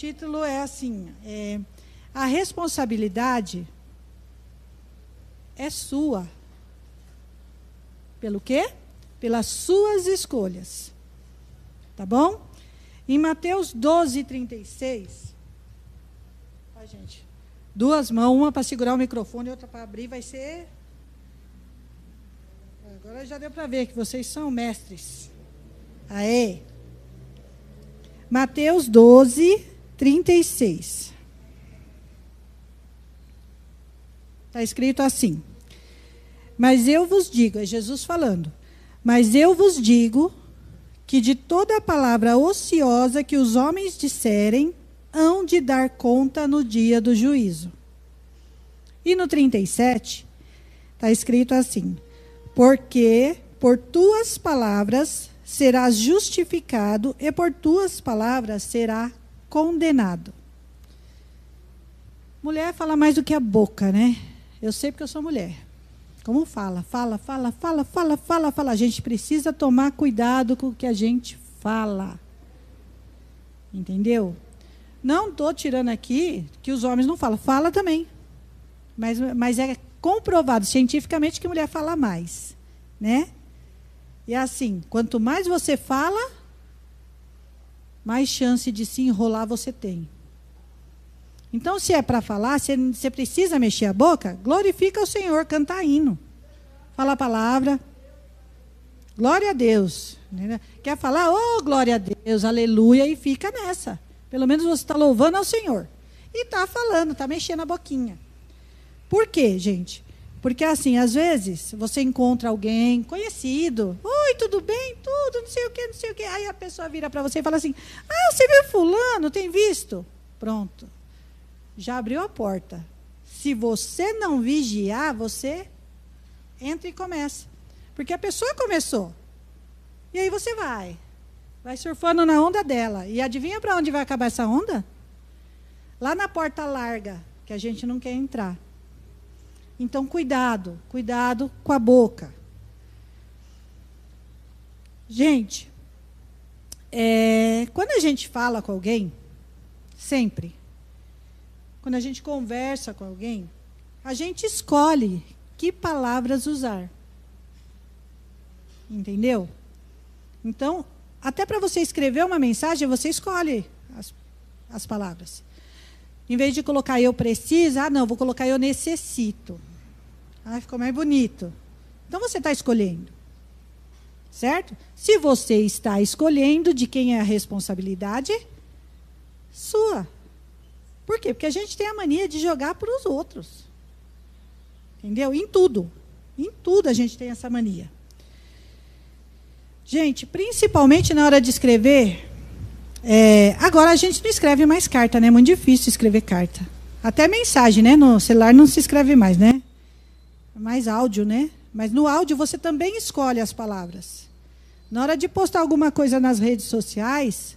título é assim: é, a responsabilidade é sua. Pelo quê? Pelas suas escolhas. Tá bom? Em Mateus 12, 36. Ó, gente. Duas mãos, uma para segurar o microfone e outra para abrir, vai ser. Agora já deu para ver que vocês são mestres. Aê! Mateus 12, 36. Está escrito assim. Mas eu vos digo, é Jesus falando, mas eu vos digo que de toda a palavra ociosa que os homens disserem, hão de dar conta no dia do juízo. E no 37, está escrito assim: Porque por tuas palavras serás justificado, e por tuas palavras será condenado. Mulher fala mais do que a boca, né? Eu sei porque eu sou mulher. Como fala? Fala, fala, fala, fala, fala, fala. A gente precisa tomar cuidado com o que a gente fala. Entendeu? Não estou tirando aqui que os homens não falam. Fala também. Mas, mas é comprovado cientificamente que mulher fala mais. Né? E é assim, quanto mais você fala, mais chance de se enrolar você tem. Então, se é para falar, você, você precisa mexer a boca, glorifica o Senhor, canta hino. Fala a palavra. Glória a Deus. Quer falar? Oh, glória a Deus, aleluia, e fica nessa. Pelo menos você está louvando ao Senhor. E está falando, está mexendo a boquinha. Por quê, gente? Porque assim, às vezes, você encontra alguém conhecido. Oi, tudo bem? Tudo, não sei o quê, não sei o quê. Aí a pessoa vira para você e fala assim: Ah, você viu fulano? Tem visto? Pronto já abriu a porta. Se você não vigiar, você entra e começa. Porque a pessoa começou. E aí você vai. Vai surfando na onda dela. E adivinha para onde vai acabar essa onda? Lá na porta larga, que a gente não quer entrar. Então, cuidado, cuidado com a boca. Gente, é, quando a gente fala com alguém, sempre, quando a gente conversa com alguém, a gente escolhe que palavras usar. Entendeu? Então, até para você escrever uma mensagem, você escolhe as, as palavras. Em vez de colocar eu preciso, ah, não, vou colocar eu necessito. Ah, ficou mais bonito. Então você está escolhendo. Certo? Se você está escolhendo de quem é a responsabilidade, sua. Por quê? Porque a gente tem a mania de jogar para os outros. Entendeu? Em tudo. Em tudo a gente tem essa mania. Gente, principalmente na hora de escrever. É, agora a gente não escreve mais carta, né? É muito difícil escrever carta. Até mensagem, né? No celular não se escreve mais, né? Mais áudio, né? Mas no áudio você também escolhe as palavras. Na hora de postar alguma coisa nas redes sociais,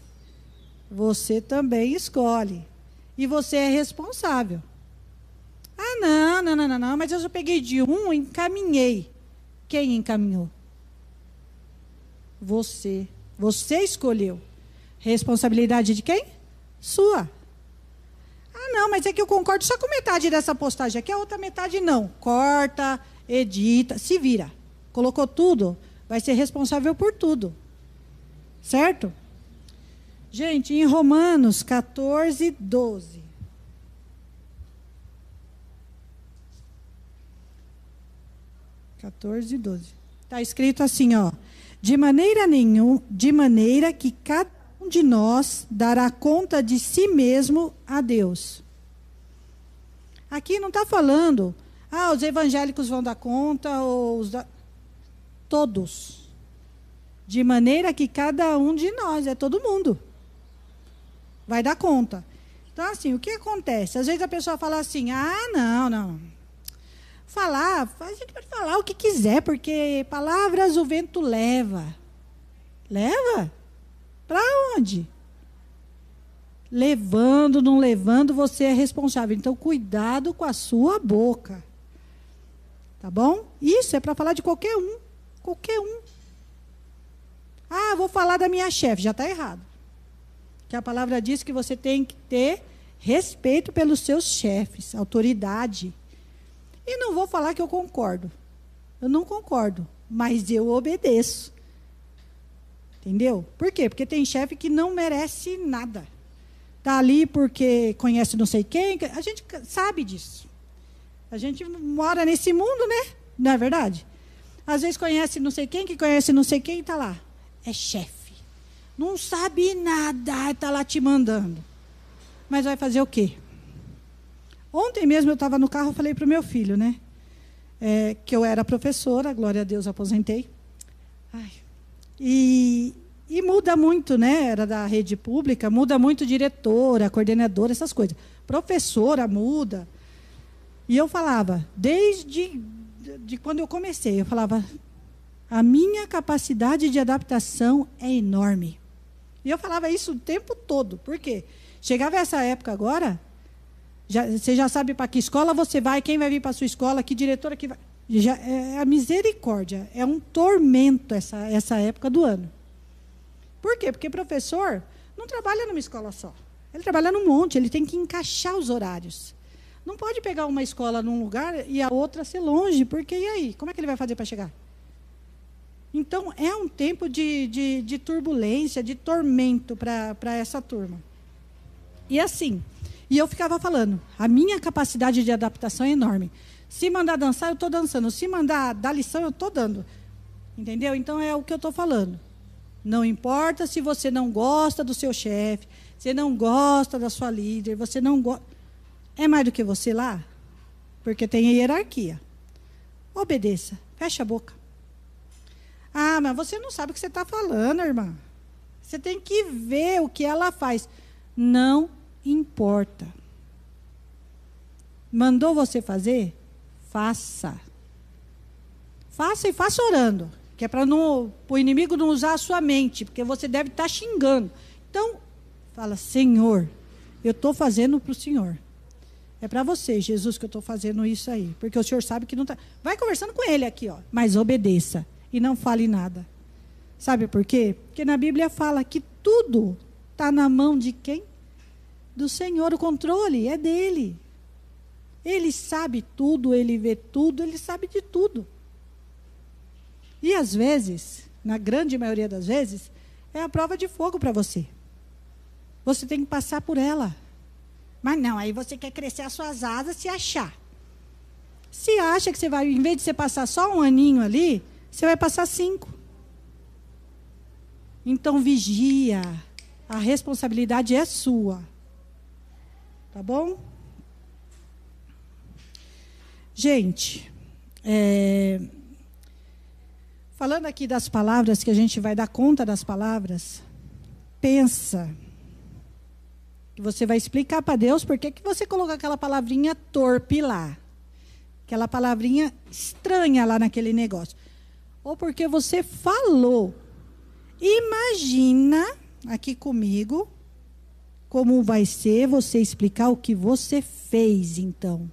você também escolhe. E você é responsável. Ah, não, não, não, não, não, mas eu já peguei de um e encaminhei. Quem encaminhou? Você. Você escolheu. Responsabilidade de quem? Sua. Ah, não, mas é que eu concordo só com metade dessa postagem aqui, a outra metade não. Corta, edita, se vira. Colocou tudo, vai ser responsável por tudo. Certo? Gente, em Romanos 14, 12. Quatorze, doze. Está escrito assim, ó. De maneira nenhum, de maneira que cada de nós dará conta de si mesmo a Deus. Aqui não está falando, ah, os evangélicos vão dar conta, ou os da... todos. De maneira que cada um de nós, é todo mundo vai dar conta. Então, assim, o que acontece? Às vezes a pessoa fala assim: ah, não, não. Falar, a gente pode falar o que quiser, porque palavras o vento leva. Leva? Para onde? Levando, não levando, você é responsável. Então, cuidado com a sua boca. Tá bom? Isso é para falar de qualquer um. Qualquer um. Ah, vou falar da minha chefe. Já está errado. Que a palavra diz que você tem que ter respeito pelos seus chefes, autoridade. E não vou falar que eu concordo. Eu não concordo, mas eu obedeço. Entendeu? Por quê? Porque tem chefe que não merece nada. Está ali porque conhece não sei quem. A gente sabe disso. A gente mora nesse mundo, né? Não é verdade? Às vezes conhece não sei quem, que conhece não sei quem e está lá. É chefe. Não sabe nada, está lá te mandando. Mas vai fazer o quê? Ontem mesmo eu estava no carro e falei para o meu filho, né? É, que eu era professora, glória a Deus, aposentei. Ai. E, e muda muito, né? Era da rede pública, muda muito diretora, coordenadora, essas coisas. Professora muda. E eu falava, desde de quando eu comecei, eu falava, a minha capacidade de adaptação é enorme. E eu falava isso o tempo todo. Por quê? Chegava essa época agora, já, você já sabe para que escola você vai, quem vai vir para sua escola, que diretora que vai. Já, é a misericórdia. É um tormento essa, essa época do ano. Por quê? Porque professor não trabalha numa escola só. Ele trabalha num monte, ele tem que encaixar os horários. Não pode pegar uma escola num lugar e a outra ser longe, porque e aí? Como é que ele vai fazer para chegar? Então, é um tempo de, de, de turbulência, de tormento para essa turma. E assim, e eu ficava falando, a minha capacidade de adaptação é enorme. Se mandar dançar, eu estou dançando. Se mandar dar lição, eu estou dando. Entendeu? Então, é o que eu estou falando. Não importa se você não gosta do seu chefe, você não gosta da sua líder, você não gosta é mais do que você lá? Porque tem hierarquia. Obedeça. Fecha a boca. Ah, mas você não sabe o que você está falando, irmã. Você tem que ver o que ela faz. Não importa. Mandou você fazer? Faça. Faça e faça orando. Que é para o inimigo não usar a sua mente, porque você deve estar tá xingando. Então, fala, Senhor, eu estou fazendo para o Senhor. É para você, Jesus, que eu estou fazendo isso aí. Porque o senhor sabe que não está. Vai conversando com ele aqui, ó. Mas obedeça. E não fale nada. Sabe por quê? Porque na Bíblia fala que tudo está na mão de quem? Do Senhor. O controle é dele. Ele sabe tudo, ele vê tudo, ele sabe de tudo. E às vezes, na grande maioria das vezes, é a prova de fogo para você. Você tem que passar por ela. Mas não, aí você quer crescer as suas asas se achar. Se acha que você vai, em vez de você passar só um aninho ali, você vai passar cinco. Então vigia. A responsabilidade é sua. Tá bom? Gente, é, falando aqui das palavras, que a gente vai dar conta das palavras, pensa que você vai explicar para Deus por que, que você colocou aquela palavrinha torpe lá. Aquela palavrinha estranha lá naquele negócio. Ou porque você falou. Imagina aqui comigo como vai ser você explicar o que você fez, então.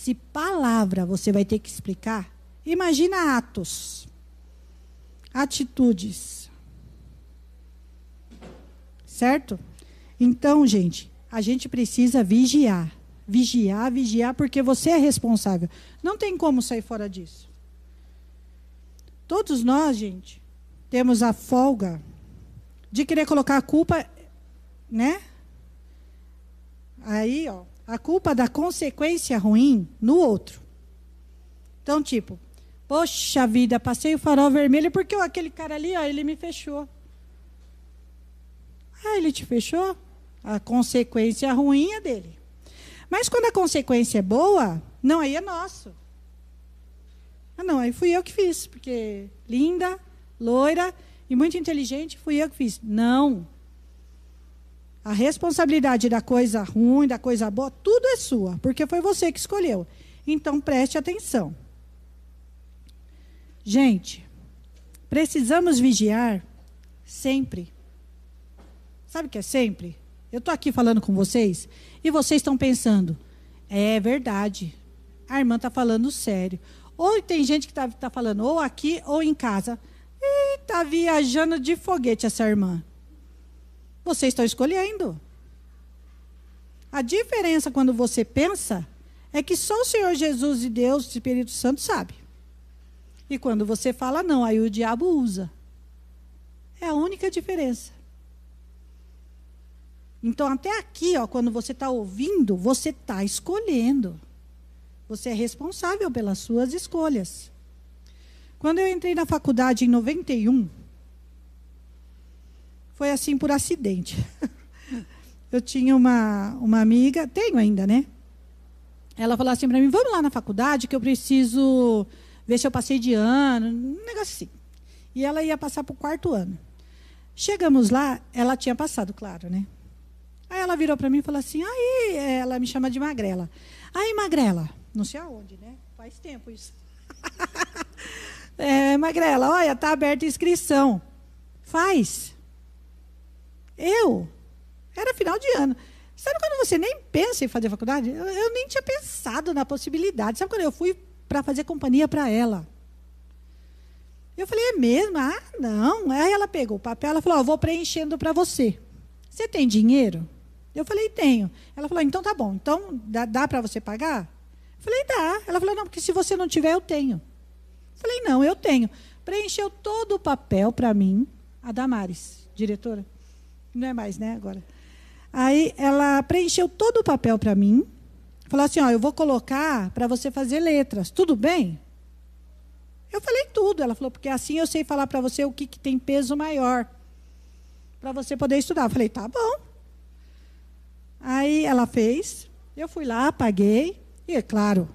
Se palavra você vai ter que explicar, imagina atos, atitudes. Certo? Então, gente, a gente precisa vigiar. Vigiar, vigiar, porque você é responsável. Não tem como sair fora disso. Todos nós, gente, temos a folga de querer colocar a culpa, né? Aí, ó, a culpa da consequência ruim no outro. Então, tipo, poxa vida, passei o farol vermelho porque aquele cara ali, ó, ele me fechou. Ah, ele te fechou? A consequência ruim é dele. Mas quando a consequência é boa, não, aí é nosso. Ah, não, aí fui eu que fiz, porque linda, loira e muito inteligente, fui eu que fiz. Não. A responsabilidade da coisa ruim, da coisa boa, tudo é sua, porque foi você que escolheu. Então preste atenção. Gente, precisamos vigiar sempre. Sabe o que é sempre? Eu estou aqui falando com vocês e vocês estão pensando, é verdade, a irmã está falando sério. Ou tem gente que está tá falando ou aqui ou em casa. E está viajando de foguete essa irmã. Vocês estão escolhendo. A diferença quando você pensa é que só o Senhor Jesus e Deus, o Espírito Santo, sabe. E quando você fala não, aí o diabo usa. É a única diferença. Então, até aqui, ó, quando você está ouvindo, você está escolhendo. Você é responsável pelas suas escolhas. Quando eu entrei na faculdade em 91, foi assim por acidente. Eu tinha uma, uma amiga, tenho ainda, né? Ela falou assim para mim: vamos lá na faculdade que eu preciso ver se eu passei de ano, um negócio assim. E ela ia passar para o quarto ano. Chegamos lá, ela tinha passado, claro, né? Aí ela virou para mim e falou assim: aí, ela me chama de Magrela. Aí, Magrela, não sei aonde, né? Faz tempo isso. é, Magrela, olha, tá aberta a inscrição. Faz. Eu? Era final de ano. Sabe quando você nem pensa em fazer faculdade? Eu, eu nem tinha pensado na possibilidade. Sabe quando eu fui para fazer companhia para ela? Eu falei, é mesmo? Ah, não. Aí ela pegou o papel, ela falou, oh, vou preenchendo para você. Você tem dinheiro? Eu falei, tenho. Ela falou, então tá bom. Então, dá, dá para você pagar? Eu falei, dá. Ela falou, não, porque se você não tiver, eu tenho. Eu falei, não, eu tenho. Preencheu todo o papel para mim, a Damares, diretora. Não é mais, né, agora. Aí ela preencheu todo o papel para mim. Falou assim: ó, eu vou colocar para você fazer letras. Tudo bem? Eu falei tudo. Ela falou, porque assim eu sei falar para você o que, que tem peso maior. Para você poder estudar. Eu falei, tá bom. Aí ela fez. Eu fui lá, paguei. E, é claro,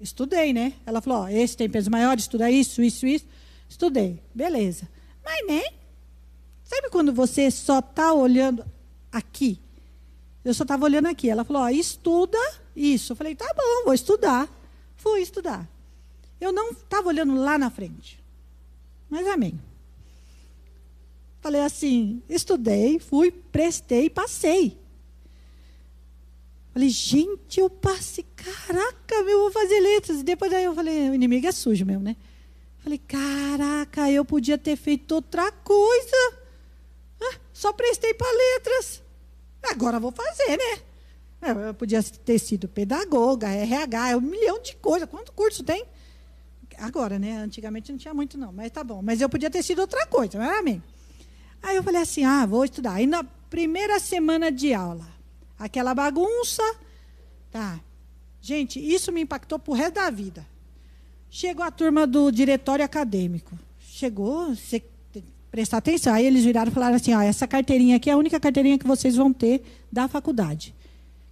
estudei, né? Ela falou: ó, esse tem peso maior, estuda isso, isso, isso. Estudei. Beleza. Mas nem. Sabe quando você só está olhando aqui? Eu só estava olhando aqui. Ela falou: ó, estuda isso. Eu falei: tá bom, vou estudar. Fui estudar. Eu não estava olhando lá na frente. Mas amém. Falei assim: estudei, fui, prestei, passei. Falei, gente, eu passei, caraca, meu, vou fazer letras. E depois aí eu falei, o inimigo é sujo mesmo, né? Falei, caraca, eu podia ter feito outra coisa. Só prestei para letras. Agora vou fazer, né? É, eu podia ter sido pedagoga, RH, é um milhão de coisas. Quanto curso tem? Agora, né? Antigamente não tinha muito, não, mas tá bom. Mas eu podia ter sido outra coisa, não era mim. Aí eu falei assim: ah, vou estudar. Aí na primeira semana de aula, aquela bagunça, tá. Gente, isso me impactou pro resto da vida. Chegou a turma do diretório acadêmico. Chegou, você prestar atenção. Aí eles viraram e falaram assim: ó, essa carteirinha aqui é a única carteirinha que vocês vão ter da faculdade.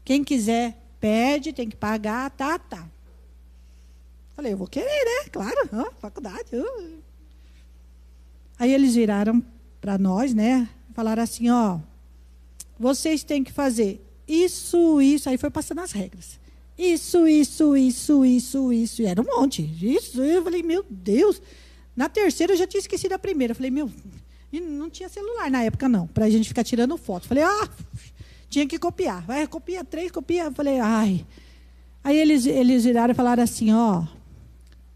Quem quiser, pede, tem que pagar, tá, tá. Falei, eu vou querer, né? Claro, ó, faculdade. Uh. Aí eles viraram para nós, né? Falaram assim: ó, vocês têm que fazer isso, isso. Aí foi passando as regras. Isso, isso, isso, isso, isso. E era um monte. Isso. Eu falei, meu Deus. Na terceira eu já tinha esquecido a primeira. Eu falei, meu, não tinha celular na época, não, para a gente ficar tirando foto. Falei, ah, tinha que copiar. Vai, copia três, copia. Eu falei, ai. Aí eles, eles viraram e falaram assim, ó,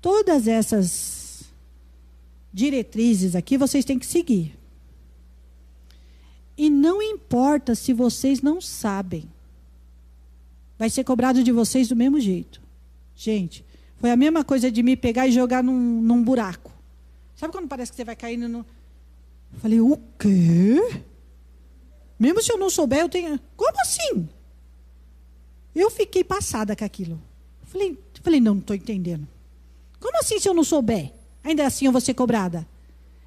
todas essas diretrizes aqui vocês têm que seguir. E não importa se vocês não sabem. Vai ser cobrado de vocês do mesmo jeito. Gente, foi a mesma coisa de me pegar e jogar num, num buraco. Sabe quando parece que você vai caindo no. Eu falei, o quê? Mesmo se eu não souber, eu tenho. Como assim? Eu fiquei passada com aquilo. falei, falei não, não estou entendendo. Como assim se eu não souber? Ainda assim eu vou ser cobrada.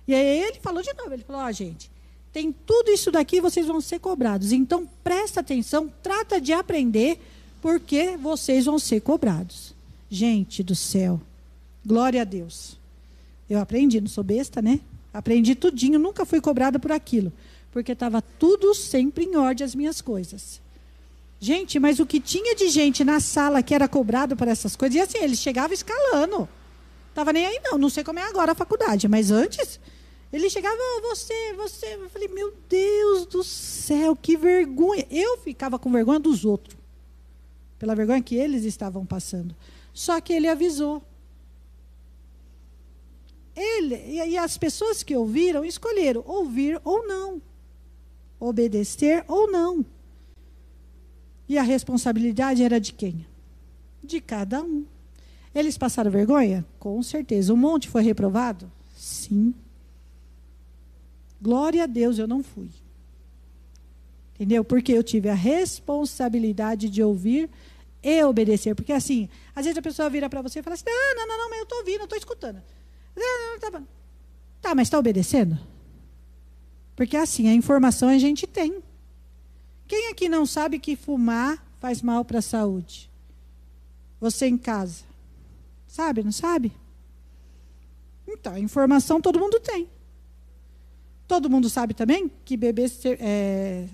E aí ele falou de novo, ele falou, ó, oh, gente, tem tudo isso daqui vocês vão ser cobrados. Então presta atenção, trata de aprender, porque vocês vão ser cobrados. Gente do céu, glória a Deus. Eu aprendi, não sou besta, né? Aprendi tudinho, nunca fui cobrada por aquilo. Porque estava tudo sempre em ordem as minhas coisas. Gente, mas o que tinha de gente na sala que era cobrado por essas coisas, e assim, eles chegavam escalando. Tava nem aí, não. Não sei como é agora a faculdade, mas antes, ele chegava, oh, você, você. Eu falei, meu Deus do céu, que vergonha. Eu ficava com vergonha dos outros. Pela vergonha que eles estavam passando. Só que ele avisou. Ele, e, as pessoas que ouviram escolheram ouvir ou não. obedecer ou não. E a responsabilidade era de quem? De cada um. Eles passaram vergonha? Com certeza. O monte foi reprovado? Sim. Glória a Deus, eu não fui. Entendeu? Porque eu tive a responsabilidade de ouvir e obedecer. Porque assim, às vezes a pessoa vira para você e fala assim: ah, não, não, não, mas eu estou ouvindo, eu estou escutando. Tá, tá, mas está obedecendo? Porque assim, a informação a gente tem. Quem aqui não sabe que fumar faz mal para a saúde? Você em casa. Sabe, não sabe? Então, a informação todo mundo tem. Todo mundo sabe também que beber é,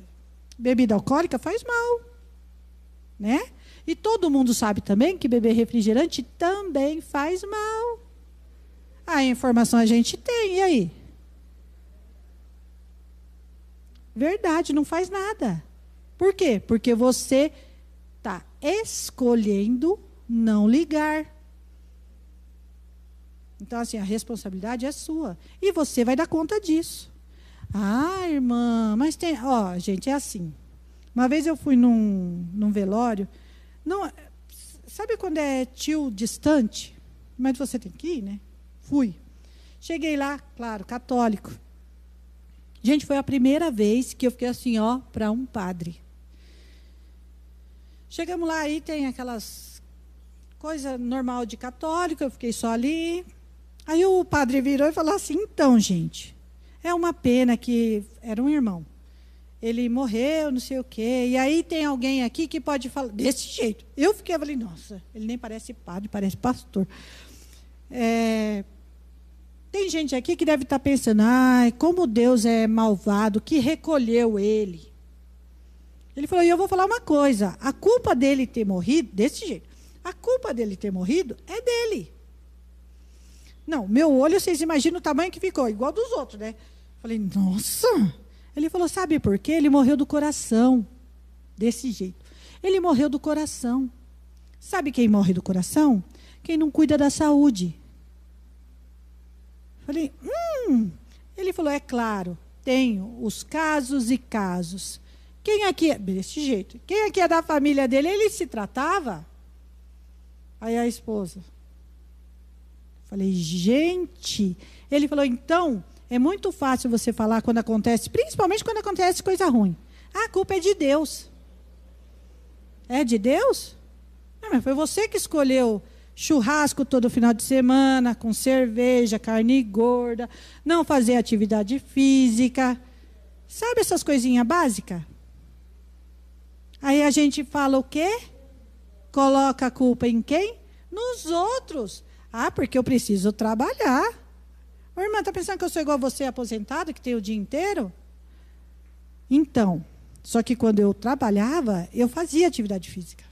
bebida alcoólica faz mal. Né? E todo mundo sabe também que beber refrigerante também faz mal. A informação a gente tem, e aí? Verdade, não faz nada. Por quê? Porque você está escolhendo não ligar. Então, assim, a responsabilidade é sua. E você vai dar conta disso. Ah, irmã, mas tem. Ó, gente, é assim. Uma vez eu fui num, num velório. Não, sabe quando é tio distante? Mas você tem que ir, né? Fui. Cheguei lá, claro, católico. Gente, foi a primeira vez que eu fiquei assim, ó, para um padre. Chegamos lá, aí tem aquelas coisa normal de católico, eu fiquei só ali. Aí o padre virou e falou assim: então, gente, é uma pena que era um irmão. Ele morreu, não sei o quê. E aí tem alguém aqui que pode falar desse jeito. Eu fiquei, falei, nossa, ele nem parece padre, parece pastor. É, tem gente aqui que deve estar pensando, ai, como Deus é malvado, que recolheu ele. Ele falou, e eu vou falar uma coisa, a culpa dele ter morrido, desse jeito, a culpa dele ter morrido é dele. Não, meu olho, vocês imaginam o tamanho que ficou, igual dos outros, né? Falei, nossa. Ele falou, sabe por quê? Ele morreu do coração. Desse jeito. Ele morreu do coração. Sabe quem morre do coração? Quem não cuida da saúde. Falei, hum. Ele falou, é claro, tenho os casos e casos. Quem aqui é desse jeito? Quem aqui é da família dele? Ele se tratava? Aí a esposa, Falei, gente. Ele falou, então, é muito fácil você falar quando acontece, principalmente quando acontece coisa ruim. A culpa é de Deus. É de Deus? Não, mas foi você que escolheu churrasco todo final de semana, com cerveja, carne gorda, não fazer atividade física. Sabe essas coisinhas básicas? Aí a gente fala o quê? Coloca a culpa em quem? Nos outros. Ah, porque eu preciso trabalhar. Ô, irmã, está pensando que eu sou igual a você, aposentado, que tem o dia inteiro? Então, só que quando eu trabalhava, eu fazia atividade física.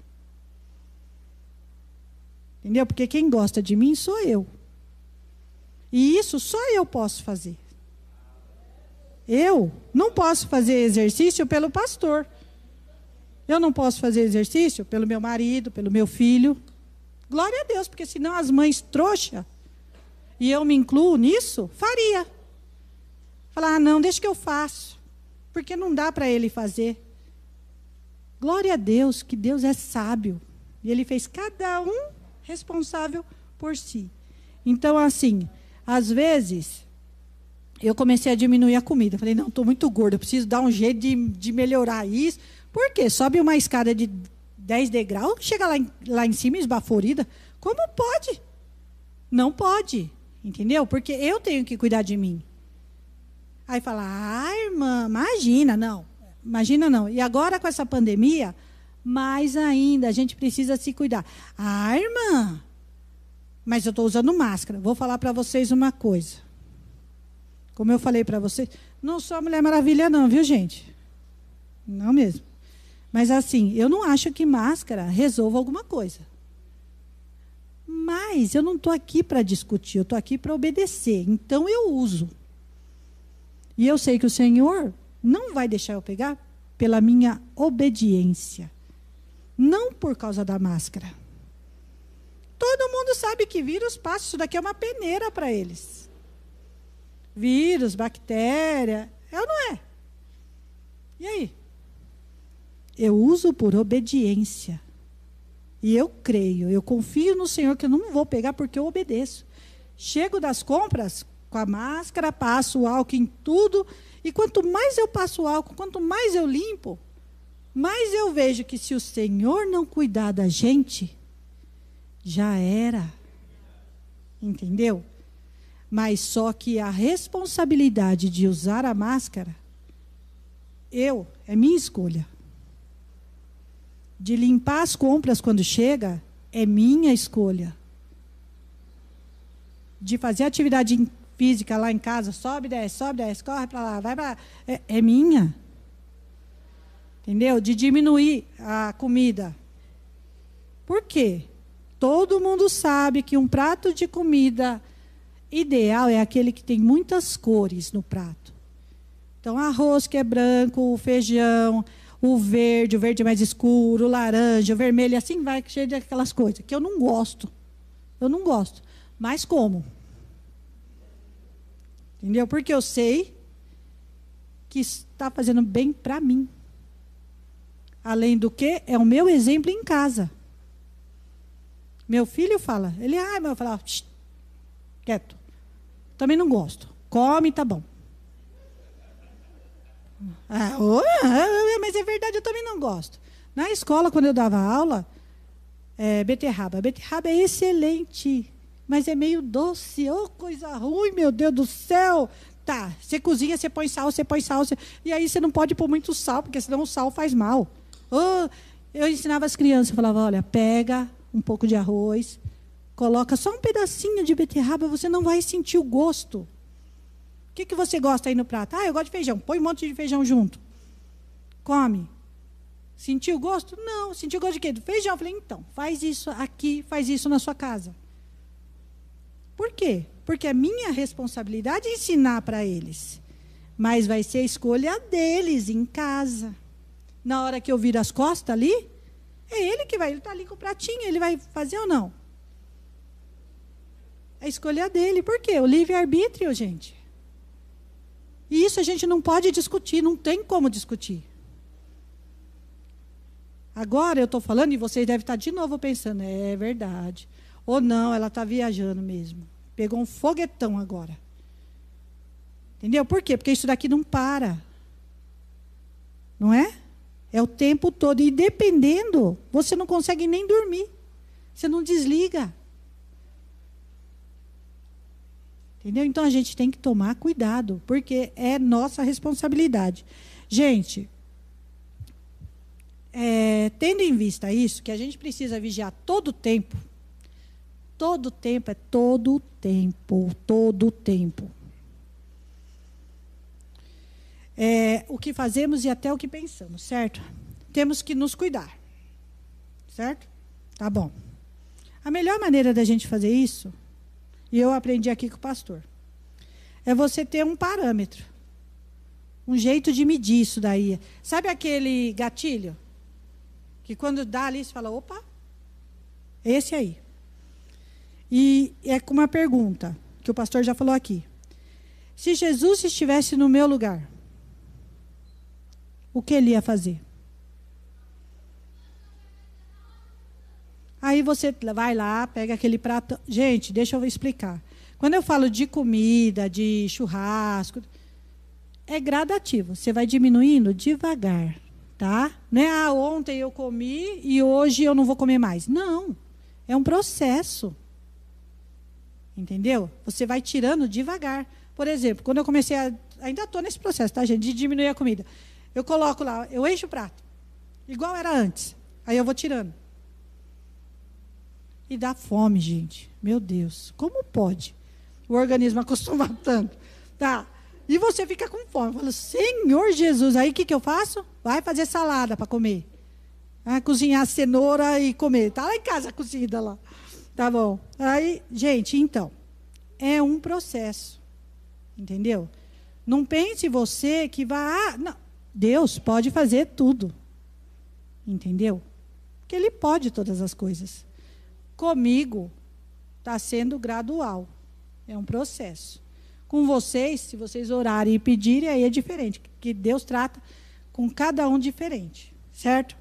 Entendeu? Porque quem gosta de mim sou eu. E isso só eu posso fazer. Eu não posso fazer exercício pelo pastor. Eu não posso fazer exercício pelo meu marido, pelo meu filho. Glória a Deus, porque senão as mães trouxa, e eu me incluo nisso, faria. Falar, ah, não, deixa que eu faço. Porque não dá para ele fazer. Glória a Deus, que Deus é sábio. E ele fez cada um responsável por si. Então, assim, às vezes, eu comecei a diminuir a comida. Falei, não, estou muito gorda, preciso dar um jeito de, de melhorar isso. Por quê? Sobe uma escada de 10 degraus, chega lá em, lá em cima esbaforida. Como pode? Não pode. Entendeu? Porque eu tenho que cuidar de mim. Aí fala, ah, irmã, imagina, não. Imagina não. E agora com essa pandemia, mais ainda, a gente precisa se cuidar. Ah, irmã, mas eu estou usando máscara. Vou falar para vocês uma coisa. Como eu falei para vocês, não sou a Mulher Maravilha, não, viu, gente? Não mesmo. Mas assim, eu não acho que máscara resolva alguma coisa. Mas eu não estou aqui para discutir, eu estou aqui para obedecer. Então eu uso. E eu sei que o Senhor não vai deixar eu pegar pela minha obediência. Não por causa da máscara. Todo mundo sabe que vírus passa, isso daqui é uma peneira para eles. Vírus, bactéria, é ou não é? E aí? Eu uso por obediência. E eu creio, eu confio no Senhor que eu não vou pegar porque eu obedeço. Chego das compras com a máscara, passo álcool em tudo, e quanto mais eu passo álcool, quanto mais eu limpo, mais eu vejo que se o Senhor não cuidar da gente, já era. Entendeu? Mas só que a responsabilidade de usar a máscara, eu, é minha escolha. De limpar as compras quando chega, é minha escolha. De fazer atividade física lá em casa, sobe, desce, sobe, desce, corre para lá, vai para é, é minha. Entendeu? De diminuir a comida. Por quê? Todo mundo sabe que um prato de comida ideal é aquele que tem muitas cores no prato. Então, arroz que é branco, o feijão, o verde, o verde mais escuro, o laranja, o vermelho, assim vai, cheio de aquelas coisas que eu não gosto. Eu não gosto. Mas como? Entendeu? Porque eu sei que está fazendo bem para mim. Além do que, é o meu exemplo em casa. Meu filho fala, ele, ah, meu, fala, quieto. Também não gosto. Come, tá bom. Ah, oh, mas é verdade, eu também não gosto. Na escola, quando eu dava aula, é, beterraba. Beterraba é excelente, mas é meio doce. Oh, coisa ruim, meu Deus do céu. Tá, você cozinha, você põe sal, você põe sal. Você... E aí você não pode pôr muito sal, porque senão o sal faz mal. Oh, eu ensinava as crianças, eu falava, olha, pega um pouco de arroz, coloca só um pedacinho de beterraba, você não vai sentir o gosto. O que, que você gosta aí no prato? Ah, eu gosto de feijão. Põe um monte de feijão junto. Come. Sentiu o gosto? Não. Sentiu o gosto de quê? Do feijão. Eu falei, então, faz isso aqui, faz isso na sua casa. Por quê? Porque é minha responsabilidade ensinar para eles. Mas vai ser a escolha deles em casa. Na hora que eu viro as costas ali, é ele que vai, ele está ali com o pratinho, ele vai fazer ou não? É escolha dele. Por quê? O livre-arbítrio, gente. E isso a gente não pode discutir, não tem como discutir. Agora eu estou falando e vocês devem estar de novo pensando, é verdade. Ou não, ela está viajando mesmo. Pegou um foguetão agora. Entendeu? Por quê? Porque isso daqui não para. Não é? É o tempo todo. E dependendo, você não consegue nem dormir. Você não desliga. Entendeu? Então a gente tem que tomar cuidado, porque é nossa responsabilidade. Gente, é, tendo em vista isso, que a gente precisa vigiar todo o tempo, todo o tempo, é todo o tempo, todo o tempo. É, o que fazemos e até o que pensamos, certo? Temos que nos cuidar, certo? Tá bom. A melhor maneira da gente fazer isso, e eu aprendi aqui com o pastor, é você ter um parâmetro, um jeito de medir isso daí. Sabe aquele gatilho? Que quando dá ali, você fala, opa, esse aí. E é com uma pergunta, que o pastor já falou aqui. Se Jesus estivesse no meu lugar, o que ele ia fazer? Aí você vai lá, pega aquele prato. Gente, deixa eu explicar. Quando eu falo de comida, de churrasco, é gradativo. Você vai diminuindo devagar, tá? Não é ah, ontem eu comi e hoje eu não vou comer mais. Não. É um processo. Entendeu? Você vai tirando devagar. Por exemplo, quando eu comecei a. Ainda estou nesse processo, tá, gente? De diminuir a comida. Eu coloco lá, eu encho o prato. Igual era antes. Aí eu vou tirando. E dá fome, gente. Meu Deus. Como pode? O organismo acostuma tanto. Tá. E você fica com fome. Fala, Senhor Jesus. Aí o que, que eu faço? Vai fazer salada para comer. Vai cozinhar cenoura e comer. Tá lá em casa cozida lá. Tá bom. Aí, gente, então. É um processo. Entendeu? Não pense você que vai. Ah, não, Deus pode fazer tudo. Entendeu? Porque Ele pode todas as coisas. Comigo, está sendo gradual. É um processo. Com vocês, se vocês orarem e pedirem, aí é diferente. Que Deus trata com cada um diferente, certo?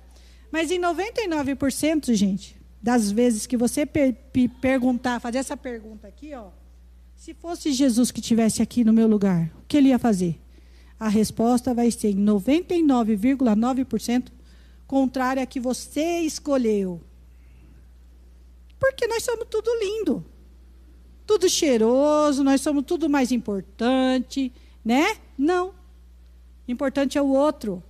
Mas em 99%, gente, das vezes que você per perguntar, fazer essa pergunta aqui, ó, se fosse Jesus que estivesse aqui no meu lugar, o que ele ia fazer? A resposta vai ser em 99,9% contrária à que você escolheu. Porque nós somos tudo lindo. Tudo cheiroso, nós somos tudo mais importante, né? Não. Importante é o outro.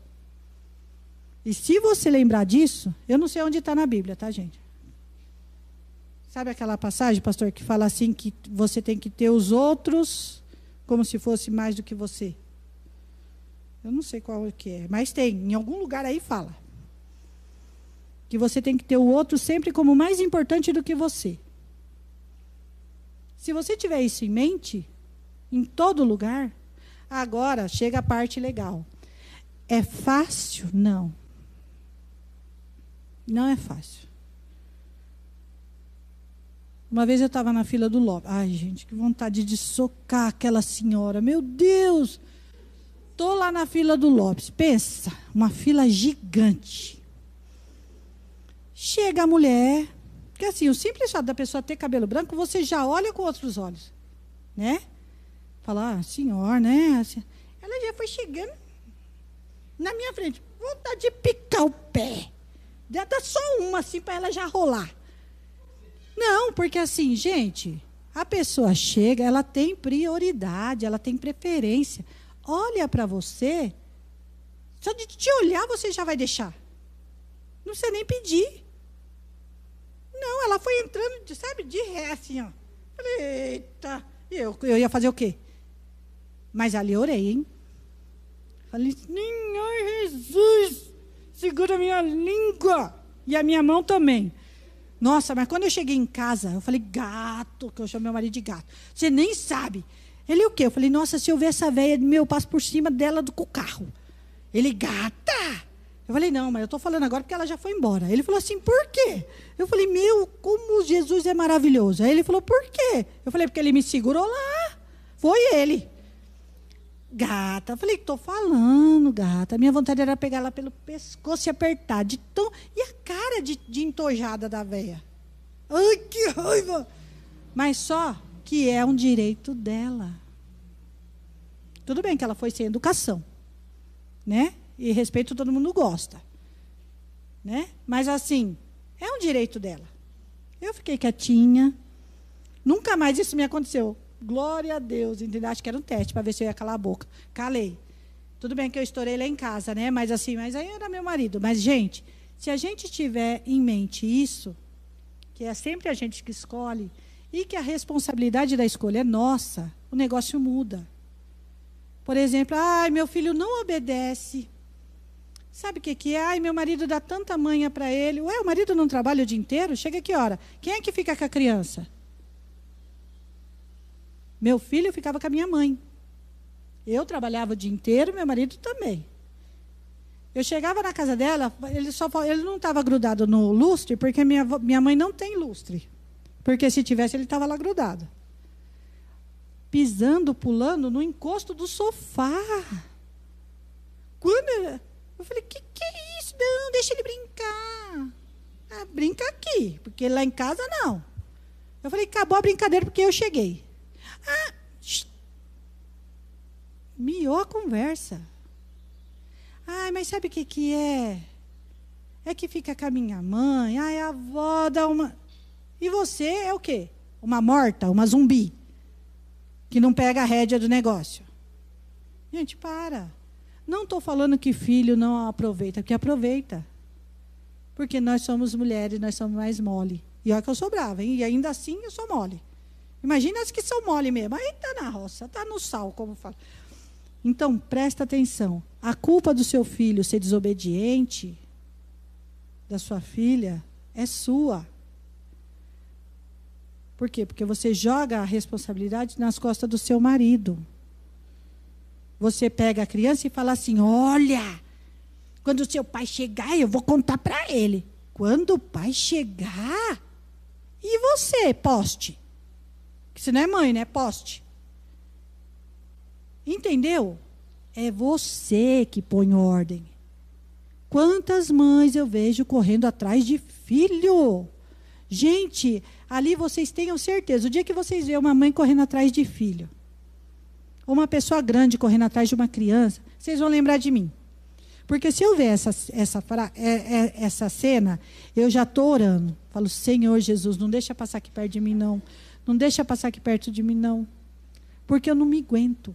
E se você lembrar disso, eu não sei onde está na Bíblia, tá, gente? Sabe aquela passagem, pastor, que fala assim que você tem que ter os outros como se fosse mais do que você? Eu não sei qual que é, mas tem, em algum lugar aí fala. Que você tem que ter o outro sempre como mais importante do que você. Se você tiver isso em mente, em todo lugar, agora chega a parte legal. É fácil? Não. Não é fácil. Uma vez eu estava na fila do Lopes. Ai, gente, que vontade de socar aquela senhora. Meu Deus! Tô lá na fila do Lopes. Pensa, uma fila gigante. Chega a mulher, porque assim, o simples fato da pessoa ter cabelo branco, você já olha com outros olhos, né? Falar, ah, senhor, né? Assim, ela já foi chegando na minha frente, vontade de picar o pé. Dá só uma assim para ela já rolar. Não, porque assim, gente, a pessoa chega, ela tem prioridade, ela tem preferência. Olha para você, só de te olhar você já vai deixar. Não precisa nem pedir. Não, ela foi entrando, sabe, de ré, assim, ó. Falei, eita, eu, eu ia fazer o quê? Mas ali eu orei, hein? Falei, Senhor Jesus, segura minha língua e a minha mão também. Nossa, mas quando eu cheguei em casa, eu falei, gato, que eu chamo meu marido de gato. Você nem sabe. Ele o quê? Eu falei, nossa, se eu ver essa velha, meu, eu passo por cima dela do carro. Ele, gata! Eu falei, não, mas eu estou falando agora porque ela já foi embora. Ele falou assim, por quê? Eu falei, meu, como Jesus é maravilhoso. Aí ele falou, por quê? Eu falei, porque ele me segurou lá. Foi ele. Gata, eu falei, estou falando, gata. Minha vontade era pegar ela pelo pescoço e apertar. De tão... E a cara de, de entojada da véia. Ai, que raiva! Mas só que é um direito dela. Tudo bem que ela foi sem educação, né? E respeito todo mundo gosta, né? Mas assim, é um direito dela. Eu fiquei quietinha. Nunca mais isso me aconteceu. Glória a Deus, entendeu? Acho que era um teste para ver se eu ia calar a boca. Calei. Tudo bem que eu estourei lá em casa, né? Mas assim, mas aí era meu marido. Mas, gente, se a gente tiver em mente isso, que é sempre a gente que escolhe, e que a responsabilidade da escolha é nossa, o negócio muda. Por exemplo, ai, meu filho não obedece. Sabe o que, que é? Ai, meu marido dá tanta manha para ele. Ué, o marido não trabalha o dia inteiro? Chega que hora? Quem é que fica com a criança? Meu filho ficava com a minha mãe. Eu trabalhava o dia inteiro, meu marido também. Eu chegava na casa dela, ele, só, ele não estava grudado no lustre, porque minha, minha mãe não tem lustre. Porque se tivesse, ele estava lá grudado. Pisando, pulando no encosto do sofá. Quando eu, falei, que que é isso? Não, deixa ele brincar. Ah, brinca aqui, porque lá em casa não. Eu falei, acabou a brincadeira porque eu cheguei. Ah, miou a conversa. Ai, mas sabe o que, que é? É que fica com a minha mãe. Ai, a avó dá uma. E você é o quê? Uma morta, uma zumbi. Que não pega a rédea do negócio. Gente, para. Não estou falando que filho não aproveita, porque aproveita. Porque nós somos mulheres, nós somos mais mole. E olha que eu sou brava, hein? E ainda assim eu sou mole. Imagina as que são mole mesmo. Aí está na roça, está no sal, como fala. Então, presta atenção. A culpa do seu filho ser desobediente, da sua filha, é sua. Por quê? Porque você joga a responsabilidade nas costas do seu marido. Você pega a criança e fala assim: Olha, quando o seu pai chegar, eu vou contar para ele. Quando o pai chegar, e você, poste? Que você não é mãe, né? Poste. Entendeu? É você que põe ordem. Quantas mães eu vejo correndo atrás de filho? Gente, ali vocês tenham certeza, o dia que vocês verem uma mãe correndo atrás de filho, ou uma pessoa grande correndo atrás de uma criança, vocês vão lembrar de mim. Porque se eu ver essa, essa, é, é, essa cena, eu já estou orando. Falo, Senhor Jesus, não deixa passar aqui perto de mim, não. Não deixa passar aqui perto de mim, não. Porque eu não me aguento.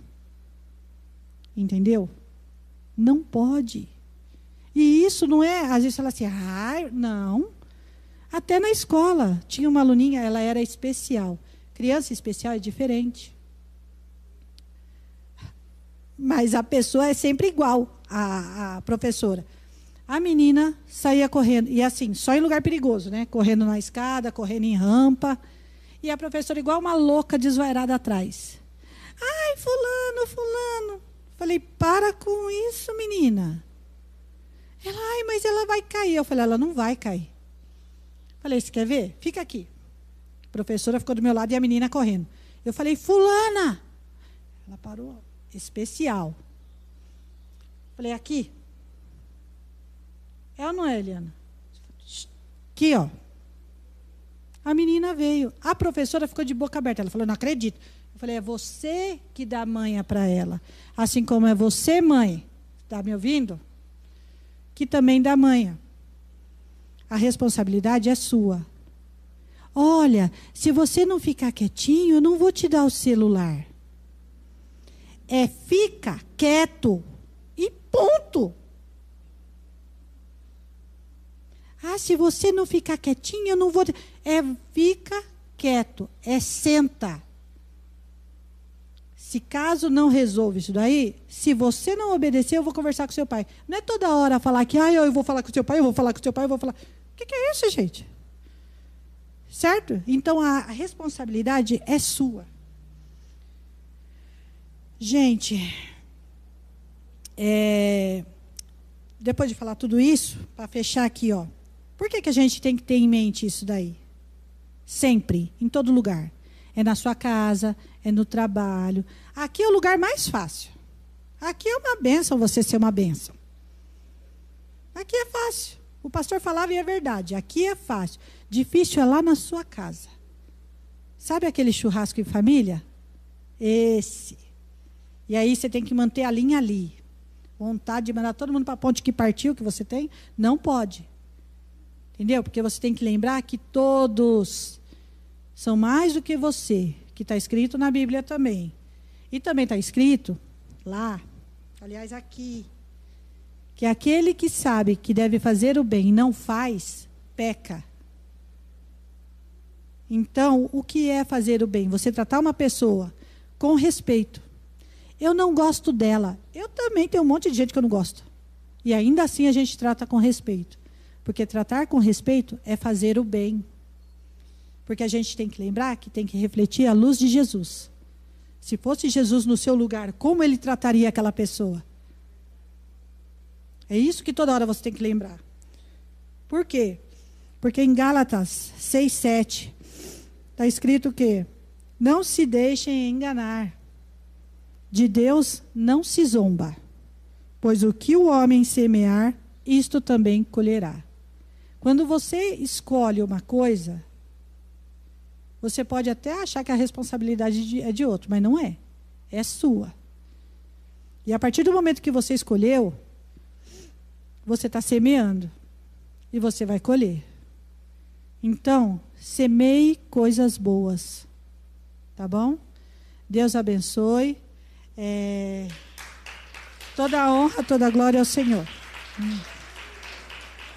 Entendeu? Não pode. E isso não é, às vezes fala assim, ah, não. Até na escola, tinha uma aluninha, ela era especial. Criança especial é diferente. Mas a pessoa é sempre igual, a, a professora. A menina saía correndo, e assim, só em lugar perigoso, né? Correndo na escada, correndo em rampa. E a professora, igual uma louca, desvairada atrás. Ai, fulano, fulano. Falei, para com isso, menina. Ela, ai, mas ela vai cair. Eu falei, ela não vai cair. Falei, você quer ver? Fica aqui. A professora ficou do meu lado e a menina correndo. Eu falei, fulana. Ela parou, especial. Falei, aqui. É ou não é, Eliana? Aqui, ó. A menina veio. A professora ficou de boca aberta. Ela falou, não acredito. Eu falei, é você que dá manha para ela. Assim como é você, mãe. Está me ouvindo? Que também dá manha. A responsabilidade é sua. Olha, se você não ficar quietinho, eu não vou te dar o celular. É fica quieto e ponto. Ah, se você não ficar quietinho, eu não vou. É fica quieto, é senta. Se caso não resolva isso daí, se você não obedecer, eu vou conversar com seu pai. Não é toda hora falar que, ah, eu vou falar com seu pai, eu vou falar com seu pai, eu vou falar. Que, que é isso, gente? Certo? Então a responsabilidade é sua. Gente, é, depois de falar tudo isso, para fechar aqui, ó. Por que, que a gente tem que ter em mente isso daí? Sempre, em todo lugar. É na sua casa, é no trabalho. Aqui é o lugar mais fácil. Aqui é uma benção você ser uma benção. Aqui é fácil. O pastor falava e é verdade. Aqui é fácil. Difícil é lá na sua casa. Sabe aquele churrasco em família? Esse. E aí você tem que manter a linha ali. Vontade de mandar todo mundo para a ponte que partiu que você tem? Não pode. Entendeu? Porque você tem que lembrar que todos são mais do que você que está escrito na Bíblia também. E também está escrito lá, aliás, aqui, que aquele que sabe que deve fazer o bem e não faz, peca. Então, o que é fazer o bem? Você tratar uma pessoa com respeito. Eu não gosto dela. Eu também tenho um monte de gente que eu não gosto. E ainda assim a gente trata com respeito. Porque tratar com respeito é fazer o bem. Porque a gente tem que lembrar que tem que refletir a luz de Jesus. Se fosse Jesus no seu lugar, como ele trataria aquela pessoa? É isso que toda hora você tem que lembrar. Por quê? Porque em Gálatas 6, 7, está escrito que não se deixem enganar. De Deus não se zomba, pois o que o homem semear, isto também colherá. Quando você escolhe uma coisa, você pode até achar que a responsabilidade é de outro, mas não é. É sua. E a partir do momento que você escolheu, você está semeando. E você vai colher. Então, semeie coisas boas. Tá bom? Deus abençoe. É... Toda a honra, toda a glória ao Senhor.